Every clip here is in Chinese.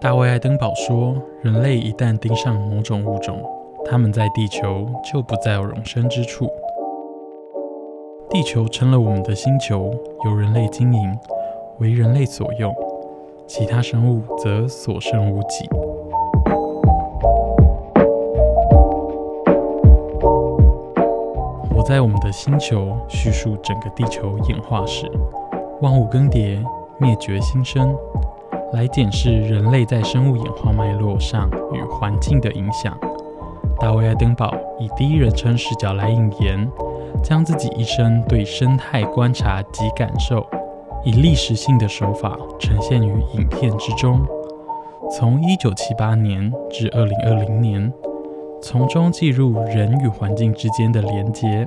大卫·爱登堡说：“人类一旦盯上某种物种，他们在地球就不再有容身之处。地球成了我们的星球，由人类经营，为人类所用，其他生物则所剩无几。”在我们的星球叙述整个地球演化史，万物更迭，灭绝新生，来检视人类在生物演化脉络上与环境的影响。大卫·爱登堡以第一人称视角来引言，将自己一生对生态观察及感受，以历史性的手法呈现于影片之中。从1978年至2020年。从中记录人与环境之间的连结，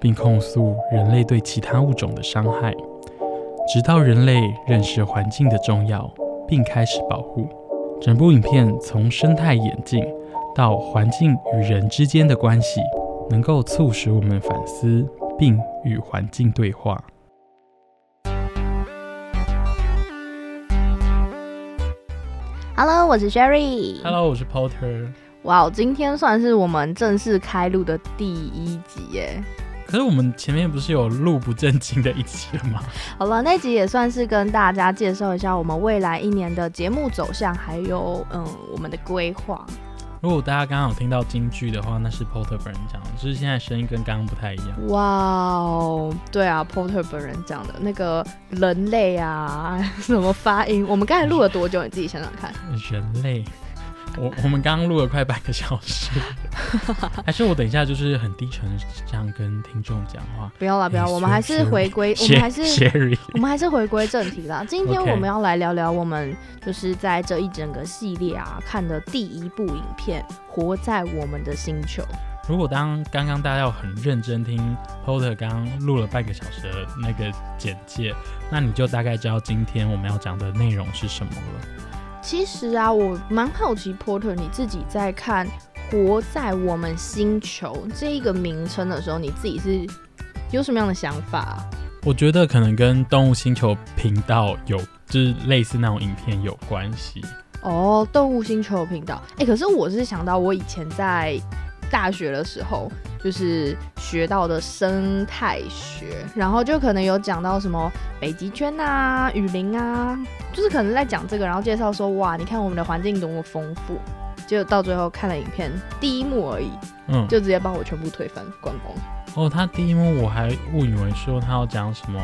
并控诉人类对其他物种的伤害，直到人类认识环境的重要，并开始保护。整部影片从生态演进到环境与人之间的关系，能够促使我们反思，并与环境对话。Hello，我是 Sherry。Hello，我是 Porter。哇，今天算是我们正式开录的第一集耶！可是我们前面不是有录不正经的一集了吗？好了，那集也算是跟大家介绍一下我们未来一年的节目走向，还有嗯我们的规划。如果大家刚刚有听到京剧的话，那是 Porter 本人讲的，就是现在声音跟刚刚不太一样。哇哦，对啊，Porter 本人讲的那个人类啊，什么发音？我们刚才录了多久？你自己想想看。人类。我我们刚刚录了快半个小时，还是我等一下就是很低沉这样跟听众讲话？不要了，不要，我们还是回归，我们还是我们还是回归正题啦。今天我们要来聊聊我们就是在这一整个系列啊看的第一部影片《活在我们的星球》。如果当刚刚大家要很认真听 Porter 刚刚录了半个小时的那个简介，那你就大概知道今天我们要讲的内容是什么了。其实啊，我蛮好奇，Porter，你自己在看《活在我们星球》这一个名称的时候，你自己是有什么样的想法？我觉得可能跟动物星球频道有，就是类似那种影片有关系。哦，动物星球频道，哎，可是我是想到我以前在大学的时候。就是学到的生态学，然后就可能有讲到什么北极圈啊、雨林啊，就是可能在讲这个，然后介绍说哇，你看我们的环境多么丰富，就到最后看了影片第一幕而已，嗯，就直接把我全部推翻关光。哦，他第一幕我还误以为说他要讲什么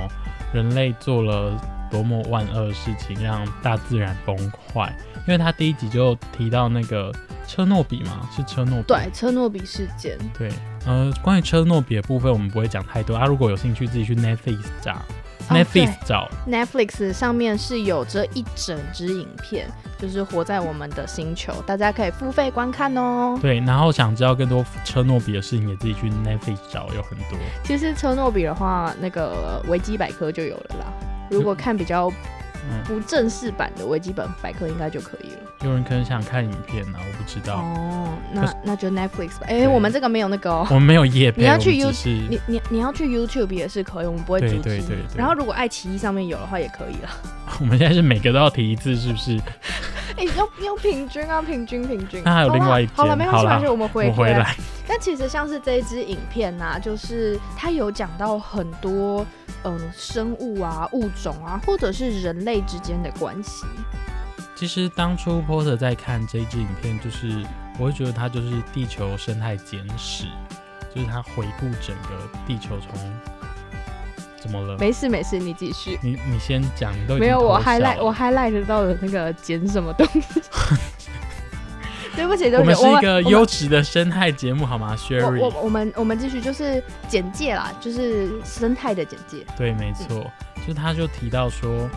人类做了多么万恶的事情让大自然崩坏，因为他第一集就提到那个车诺比嘛，是车诺比，对，车诺比事件，对。呃，关于车诺比的部分，我们不会讲太多啊。如果有兴趣，自己去 Netflix 找，Netflix 找，Netflix 上面是有这一整支影片，就是活在我们的星球，大家可以付费观看哦。对，然后想知道更多车诺比的事情，也自己去 Netflix 找，有很多。其实车诺比的话，那个维基百科就有了啦。如果看比较。不正式版的维基本百科应该就可以了。有人可能想看影片呢，我不知道。哦，那那就 Netflix 吧。哎，我们这个没有那个，我们没有页配。你要去 YouTube，你你你要去 YouTube 也是可以，我们不会阻止。对对对。然后如果爱奇艺上面有的话也可以了。我们现在是每个都要提一次，是不是？哎，要要平均啊，平均平均。那还有另外一好了，没有关系，我们回回来。但其实像是这一支影片呐，就是它有讲到很多。嗯，生物啊，物种啊，或者是人类之间的关系。其实当初 Porter 在看这一支影片，就是我会觉得它就是地球生态简史，就是它回顾整个地球从怎么了？没事没事，你继续。你你先讲，都没有我 highlight 我 highlight 到的那个剪什么东西。对不起，对不起我们，是一个优质的生态节目，好吗，Sherry？我我们我们继续就是简介啦，就是生态的简介。对，没错，就是他就提到说，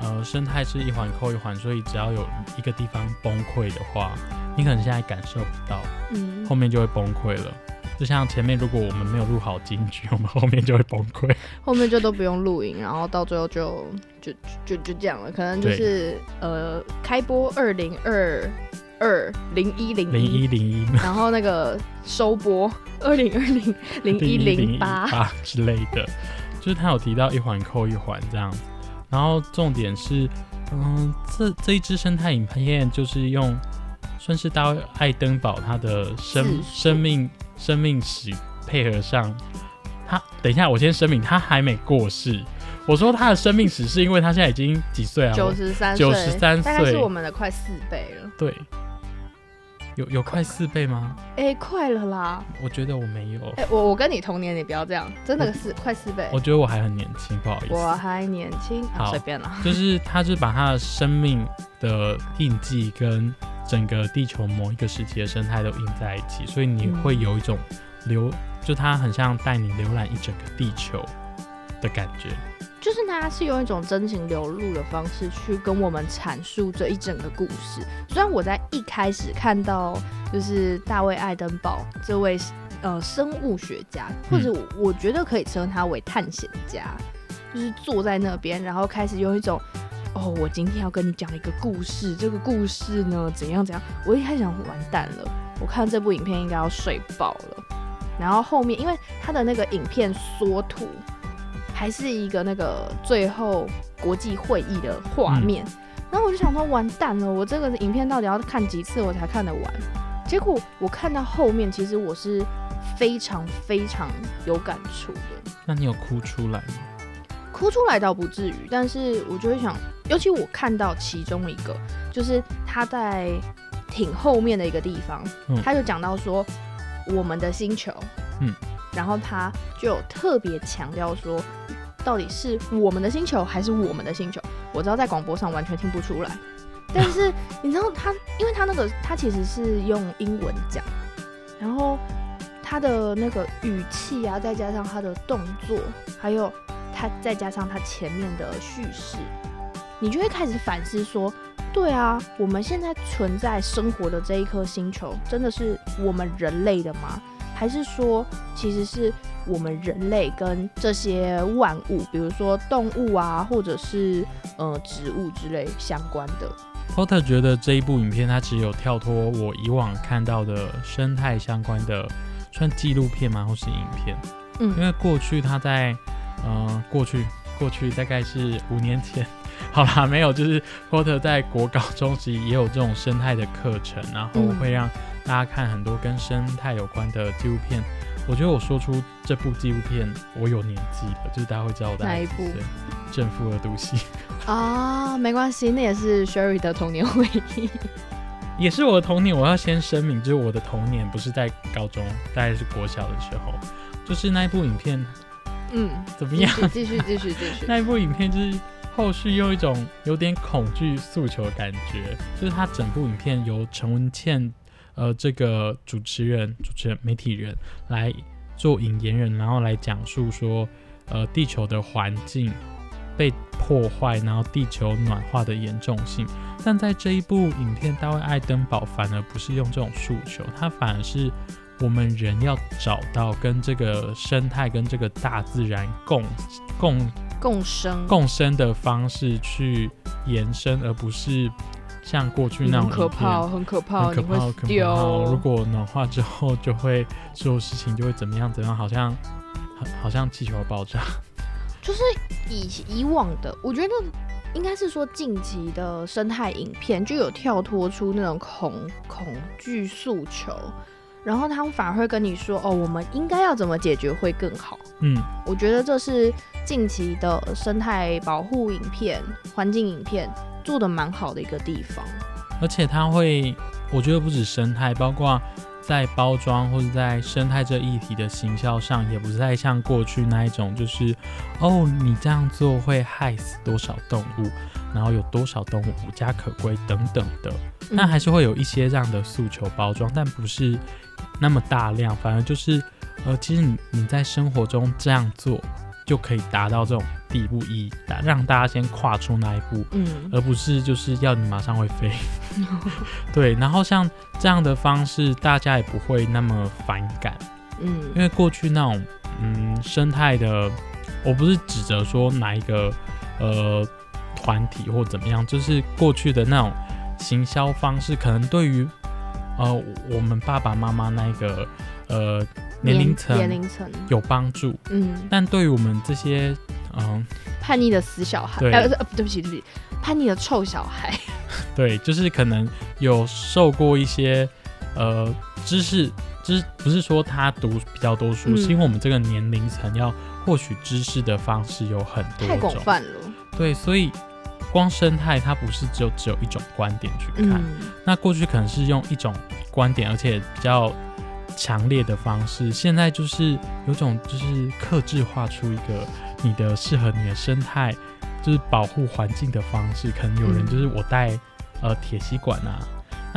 呃，生态是一环扣一环，所以只要有一个地方崩溃的话，你可能现在感受不到，嗯后，面就会崩溃了。就像前面，如果我们没有录好金句，我们后面就会崩溃。后面就都不用录影，然后到最后就就就就这样了，可能就是呃开播二零二二零一零零一零一、然后那个收播二零二零 零一零八，八之类的，就是他有提到一环扣一环这样子。然后重点是，嗯，这这一支生态影片就是用算是大卫爱登堡他的生生命生命史配合上，他等一下我先声明，他还没过世。我说他的生命史是因为他现在已经几岁啊？九十三93大概是我们的快四倍了。对，有有快四倍吗？哎，快了啦！我觉得我没有，哎，我我跟你同年，你不要这样，真的是快四倍我。觉得我还很年轻，不好意思。我还年轻，啊好随便啦。就是他是把他的生命的印记跟整个地球某一个时期的生态都印在一起，所以你会有一种浏，就它很像带你浏览一整个地球的感觉。就是它是用一种真情流露的方式去跟我们阐述这一整个故事。虽然我在一开始看到就是大卫爱登堡这位呃生物学家，或者我我觉得可以称他为探险家，就是坐在那边，然后开始用一种。哦，我今天要跟你讲一个故事，这个故事呢怎样怎样？我一开始想完蛋了，我看这部影片应该要睡爆了。然后后面因为他的那个影片缩图，还是一个那个最后国际会议的画面，然后我就想说完蛋了，我这个影片到底要看几次我才看得完？结果我看到后面，其实我是非常非常有感触的，那你有哭出来吗？哭出来倒不至于，但是我就会想，尤其我看到其中一个，就是他在挺后面的一个地方，嗯他就讲到说我们的星球，嗯，然后他就有特别强调说，到底是我们的星球还是我们的星球？我知道在广播上完全听不出来，但是你知道他，因为他那个他其实是用英文讲，然后他的那个语气啊，再加上他的动作，还有他再加上他前面的叙事，你就会开始反思说，对啊，我们现在存在生活的这一颗星球，真的是我们人类的吗？还是说，其实是我们人类跟这些万物，比如说动物啊，或者是呃植物之类相关的？Potter 觉得这一部影片它只有跳脱我以往看到的生态相关的，算纪录片吗，或是影片？嗯因嗯为过去他在，呃，过去过去大概是五年前，好啦，没有，就是 Porter 在国高中时也有这种生态的课程，然后嗯会让大家看很多跟生态有关的纪录片。我觉得我说出这部纪录片，我有年纪了，就是大家会知道我大哪一部。正负二度 C 啊，没关系，那也是 Sherry 的童年回忆。也是我的童年。我要先声明，就是我的童年不是在高中，大概是国小的时候，就是那一部影片嗯，怎么样？继续继续继续。那一部影片就是后续用一种有点恐惧诉求的感觉，就是他整部影片由陈文茜呃这个主持人、主持人、媒体人来做引言人，然后来讲述说呃地球的环境被破坏，然后地球暖化的严重性。但在这一部影片，大卫爱登堡反而不是用这种诉求，他反而是我们人要找到跟这个生态、跟这个大自然共共共生，共生的方式去延伸，而不是像过去那种很可怕，很可怕，很可怕，很可怕。掉。如果暖化之后，就会所有事情就会怎么样怎么样，好像好好像气球要爆炸。就是以以往的，我觉得应该是说近期的生态影片就有跳脱出那种恐恐惧诉求，然后他们反而会跟你说，哦，我们应该要怎么解决会更好。嗯，我觉得这是近期的生态保护影片、环境影片做的蛮好的一个地方。而且它会，我觉得不止生态，包括在包装或者在生态这议题的行销上，也不再像过去那一种，就是哦，你这样做会害死多少动物，然后有多少动物无家可归等等的那还是会有一些这样的诉求包装，但不是那么大量，反而就是呃，其实你你在生活中这样做就可以达到这种地步，以让大家先跨出那一步，嗯，而不是就是要你马上会飞。对，然后像这样的方式，大家也不会那么反感，嗯，因为过去那种嗯生态的，我不是指责说哪一个呃团体或怎么样，就是过去的那种行销方式，可能对于呃我们爸爸妈妈那个呃年龄层年龄层。有帮助，嗯，但对于我们这些嗯叛逆的死小孩，对。呃，呃对不起对不起，叛逆的臭小孩，对，就是可能有受过一些呃知识，知不是说他读比较多书，嗯。是因为我们这个年龄层要获取知识的方式有很多太广，泛了，对，所以光生态它不是只有只有一种观点去看，嗯，那过去可能是用一种观点，而且比较强烈的方式，现在就是有种就是克制化出一个你的适合你的生态，就是保护环境的方式。可能有人嗯就是我带呃铁吸管啊，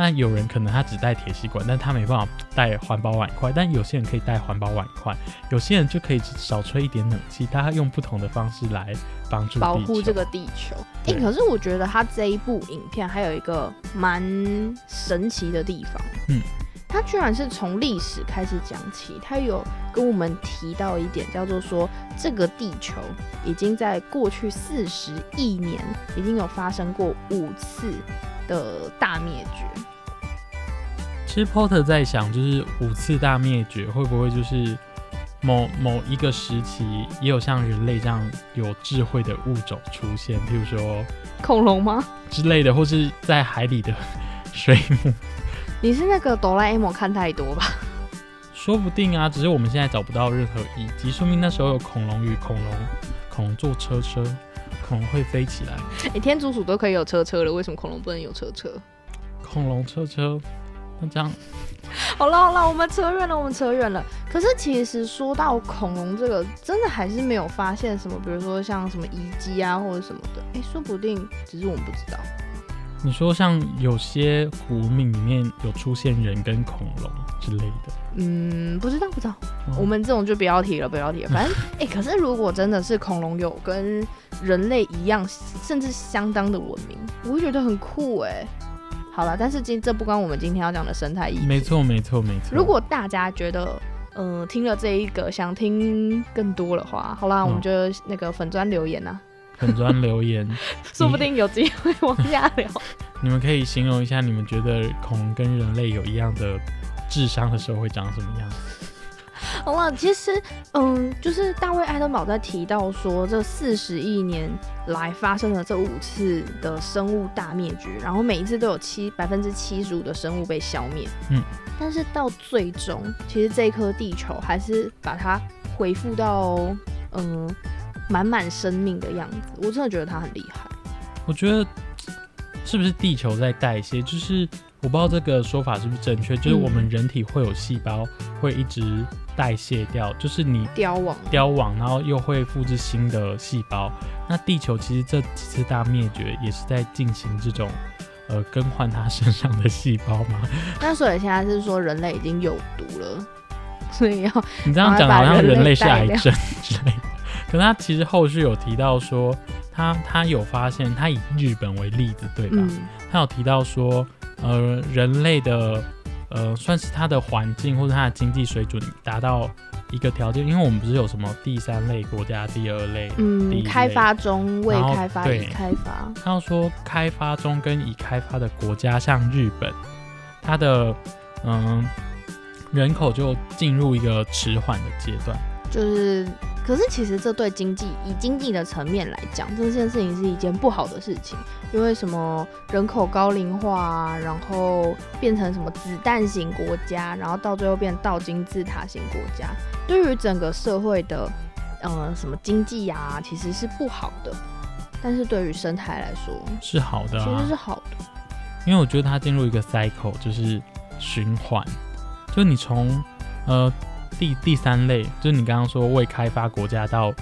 那有人可能他只带铁吸管，但他没办法带环保碗筷，但有些人可以带环保碗筷，有些人就可以少吹一点冷气，大家用不同的方式来帮助保护这个地球。可是我觉得他这一部影片还有一个蛮神奇的地方，嗯，他居然是从历史开始讲起，他有跟我们提到一点，叫做说这个地球已经在过去四十亿年已经有发生过五次的大灭绝。其实 Porter 在想，就是五次大灭绝会不会就是某某一个时期也有像人类这样有智慧的物种出现，譬如说恐龙吗？之类的，或是在海里的水母，你是那个哆啦 A 梦看太多吧？说不定啊。只是我们现在找不到任何遗迹，说明那时候有恐龙与恐龙，恐龙坐车车，恐龙会飞起来，哎、天竺鼠都可以有车车了，为什么恐龙不能有车车？恐龙车车，那这样好了好了，我们扯远了，我们扯远了。可是其实说到恐龙这个，真的还是没有发现什么，比如说像什么遗迹啊或者什么的。哎、说不定只是我们不知道。你说像有些古文明里面有出现人跟恐龙之类的，嗯，不知道不知道，嗯我们这种就不要提了，不要提了。反正 哎、可是如果真的是恐龙有跟人类一样，甚至相当的文明，我会觉得很酷哎。好了，但是今这不关我们今天要讲的生态意义。没错没错没错。如果大家觉得，呃，听了这一个想听更多的话，好啦，我们就那个粉砖留言呐、粉砖留言，说不定有机会往下聊。你们可以形容一下，你们觉得恐龙跟人类有一样的智商的时候会长什么样？好了，其实，嗯，就是大卫·爱登堡在提到说，这四十亿年来发生了这五次的生物大灭绝，然后每一次都有七百分之七十五的生物被消灭。嗯，但是到最终，其实这颗地球还是把它恢复到，嗯，满满生命的样子。我真的觉得它很厉害。我觉得是不是地球在代谢？就是我不知道这个说法是不是正确，就是我们人体会有细胞会一直代谢掉，就是你凋亡，凋亡，然后又会复制新的细胞。那地球其实这几次大灭绝也是在进行这种呃更换它身上的细胞吗？那所以现在是说人类已经有毒了，所以要你这样讲好像人类是癌症之类的。可是他其实后续有提到说，他他有发现，他以日本为例子，对吧？嗯他有提到说，呃，人类的呃，算是它的环境或者它的经济水准达到一个条件，因为我们不是有什么第三类国家、第二类，第嗯，一开发中、未开发、已开发，他要说开发中跟已开发的国家，像日本，它的嗯人口就进入一个迟缓的阶段。就是，可是其实这对经济以经济的层面来讲，这件事情是一件不好的事情，因为什么人口高龄化啊，然后变成什么子弹型国家，然后到最后变倒金字塔型国家，对于整个社会的呃什么经济呀、其实是不好的，但是对于生态来说，是好的其啊实是好的。因为我觉得它进入一个 cycle，就是循环，就你从呃第第三类，就是你刚刚说未开发国家到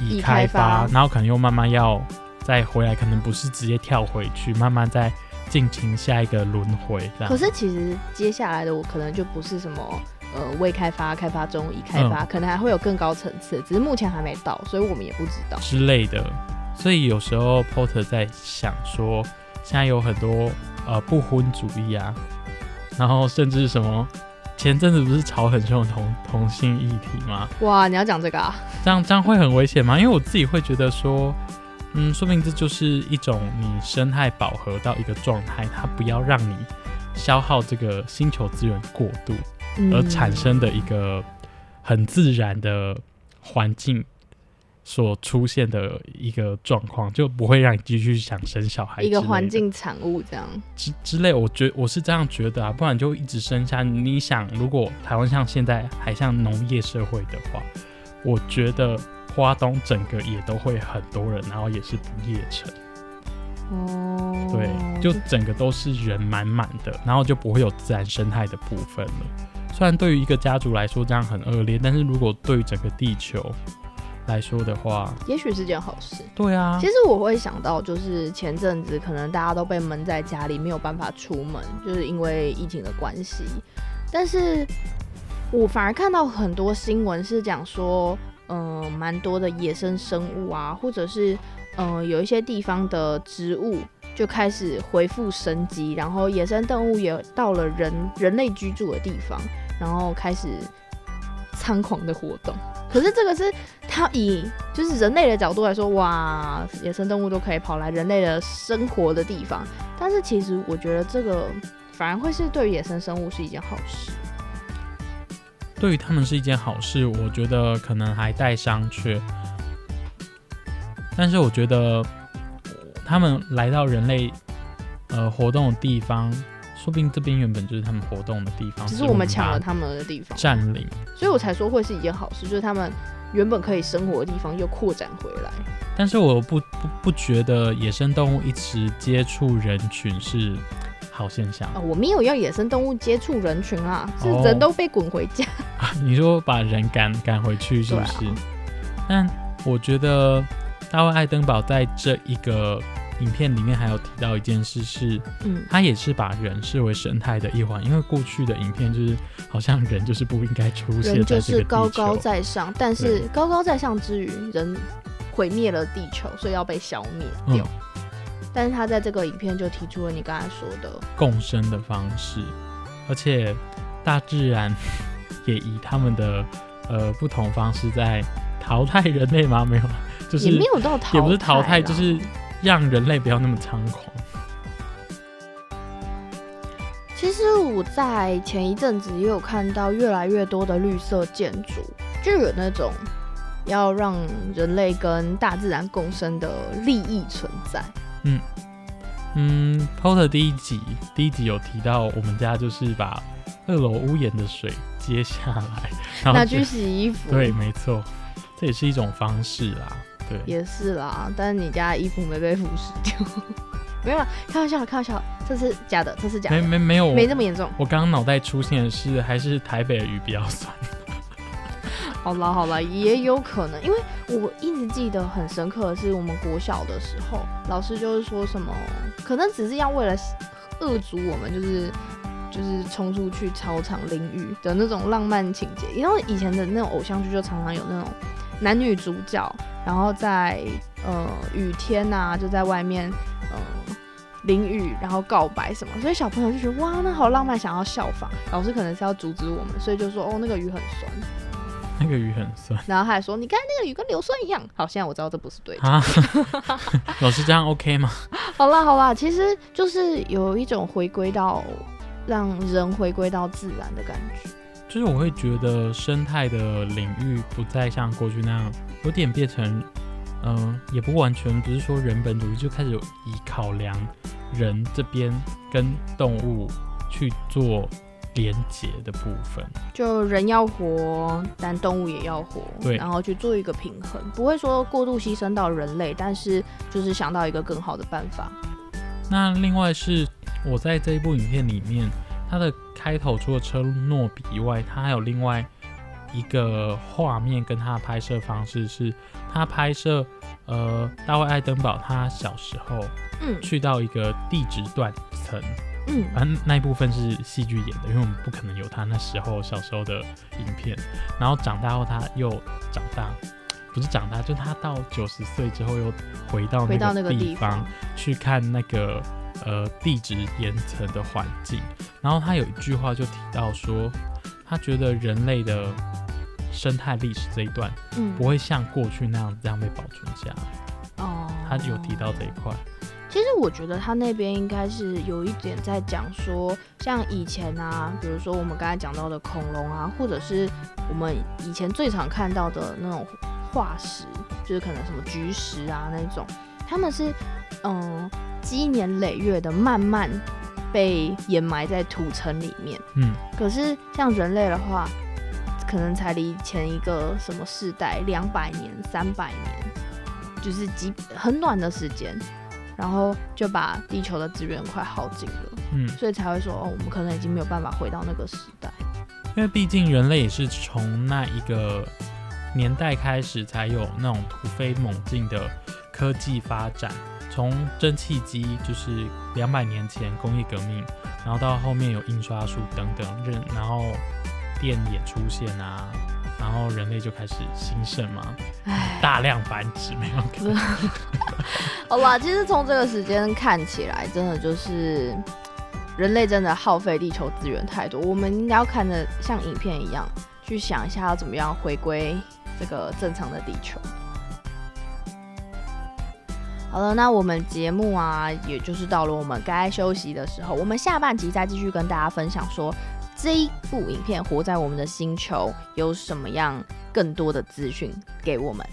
已开发然后可能又慢慢要再回来，可能不是直接跳回去，慢慢再进行下一个轮回。可是其实接下来的我可能就不是什么呃未开发、开发中、已开发，可能还会有更高层次，只是目前还没到，所以我们也不知道。之类的，所以有时候 Porter 在想说，现在有很多呃不婚主义啊，然后甚至什么，前阵子不是吵很凶的同同性议题吗？哇，你要讲这个啊？这样这样会很危险吗？因为我自己会觉得说，嗯，说明这就是一种你生态饱和到一个状态，它不要让你消耗这个星球资源过度，而产生的一个很自然的环境所出现的一个状况，就不会让你继续想生小孩一个环境产物这样之之类。我觉我是这样觉得啊，不然就一直生下。你想，如果台湾像现在还像农业社会的话，我觉得花东整个也都会很多人，然后也是不夜城。哦，对，就整个都是人满满的，然后就不会有自然生态的部分了。虽然对于一个家族来说这样很恶劣，但是如果对于整个地球来说的话，也许是件好事。对啊，其实我会想到，就是前阵子可能大家都被闷在家里，没有办法出门，就是因为疫情的关系。但是我反而看到很多新闻是讲说，嗯、蛮多的野生生物啊，或者是嗯、呃有一些地方的植物就开始恢复生机，然后野生动物也到了人人类居住的地方，然后开始猖狂的活动。可是这个是它以就是人类的角度来说，哇，野生动物都可以跑来人类的生活的地方，但是其实我觉得这个反而会是对于野生生物是一件好事。对于他们是一件好事，我觉得可能还待商榷。但是我觉得他们来到人类呃活动的地方，说不定这边原本就是他们活动的地方，只是我们抢了他们的地方，占领。所以我才说会是一件好事，就是他们原本可以生活的地方又扩展回来。但是我不不不觉得野生动物一直接触人群是好现象。啊，我没有要野生动物接触人群啊，是哦人都被滚回家。你说把人赶赶回去是不是？但我觉得大卫爱登堡在这一个影片里面还有提到一件事是，嗯，他也是把人视为神态的一环，因为过去的影片就是好像人就是不应该出现人就在这个地是高高。在上，但是高高在上之余，人毁灭了地球，所以要被消灭掉。嗯但是他在这个影片就提出了你刚才说的，共生的方式，而且大自然也以他们的呃不同方式在淘汰人类吗？没有，就是也没有到淘汰，也不是淘汰，就是让人类不要那么猖狂。其实我在前一阵子也有看到越来越多的绿色建筑，就有那种要让人类跟大自然共生的利益存在。嗯嗯，Porter 第一集第一集有提到，我们家就是把二楼屋檐的水接下来，然后拿去洗衣服，对，没错，这也是一种方式啦。对，也是啦。但是你家衣服没被腐蚀掉，没有啦，开玩笑，开玩笑，这是假的，这是假没的，没没没有，没这么严重。我刚刚脑袋出现的是还是台北的雨比较酸。好啦好啦，也有可能，因为我一直记得很深刻的是，我们国小的时候，老师就是说什么，可能只是要为了遏阻我们，就是就是冲出去操场淋雨的那种浪漫情节。因为以前的那种偶像剧就常常有那种男女主角，然后在呃雨天呐、就在外面呃淋雨，然后告白什么，所以小朋友就觉得哇，那好浪漫，想要效仿。老师可能是要阻止我们，所以就说哦，那个雨很酸。那个雨很酸然后他还说：“你看那个雨跟硫酸一样。”好，现在我知道这不是对的。啊，老师这样 OK 吗？好啦好啦，其实就是有一种回归到让人回归到自然的感觉。就是我会觉得生态的领域不再像过去那样，有点变成，嗯、也不完全不是说人本主义，就开始有以考量人这边跟动物去做连结的部分。就人要活，但动物也要活，对然后去做一个平衡，不会说过度牺牲到人类，但是就是想到一个更好的办法。那另外是我在这一部影片里面，它的开头除了车诺比以外，它还有另外一个画面跟它的拍摄方式是，他拍摄呃大卫爱登堡他小时候嗯。去到一个地质断层，嗯。反正那一部分是戏剧演的，因为我们不可能有他那时候小时候的影片。然后长大后他又长大，不是长大，就他到九十岁之后又回到回到那个地方，去看那个呃地质岩层的环境。然后他有一句话就提到说，他觉得人类的生态历史这一段嗯不会像过去那样这样被保存下来。哦，他有提到这一块，其实我觉得他那边应该是有一点在讲说，像以前啊，比如说我们刚才讲到的恐龙啊，或者是我们以前最常看到的那种化石，就是可能什么菊石啊那种，他们是嗯积年累月的慢慢被掩埋在土层里面。嗯，可是像人类的话，可能才离前一个什么世代两百年、三百年，就是几很短的时间，然后就把地球的资源快耗尽了，嗯，所以才会说哦，我们可能已经没有办法回到那个时代。因为毕竟人类也是从那一个年代开始才有那种突飞猛进的科技发展，从蒸汽机就是两百年前工业革命，然后到后面有印刷术等等，人然后电也出现啊，然后人类就开始兴盛嘛，大量繁殖没有？好吧，其实从这个时间看起来，真的就是人类真的耗费地球资源太多，我们应该要看着像影片一样，去想一下要怎么样回归这个正常的地球。好了，那我们节目啊，也就是到了我们该休息的时候，我们下半集再继续跟大家分享说这一部影片《活在我们的星球》有什么样更多的资讯给我们。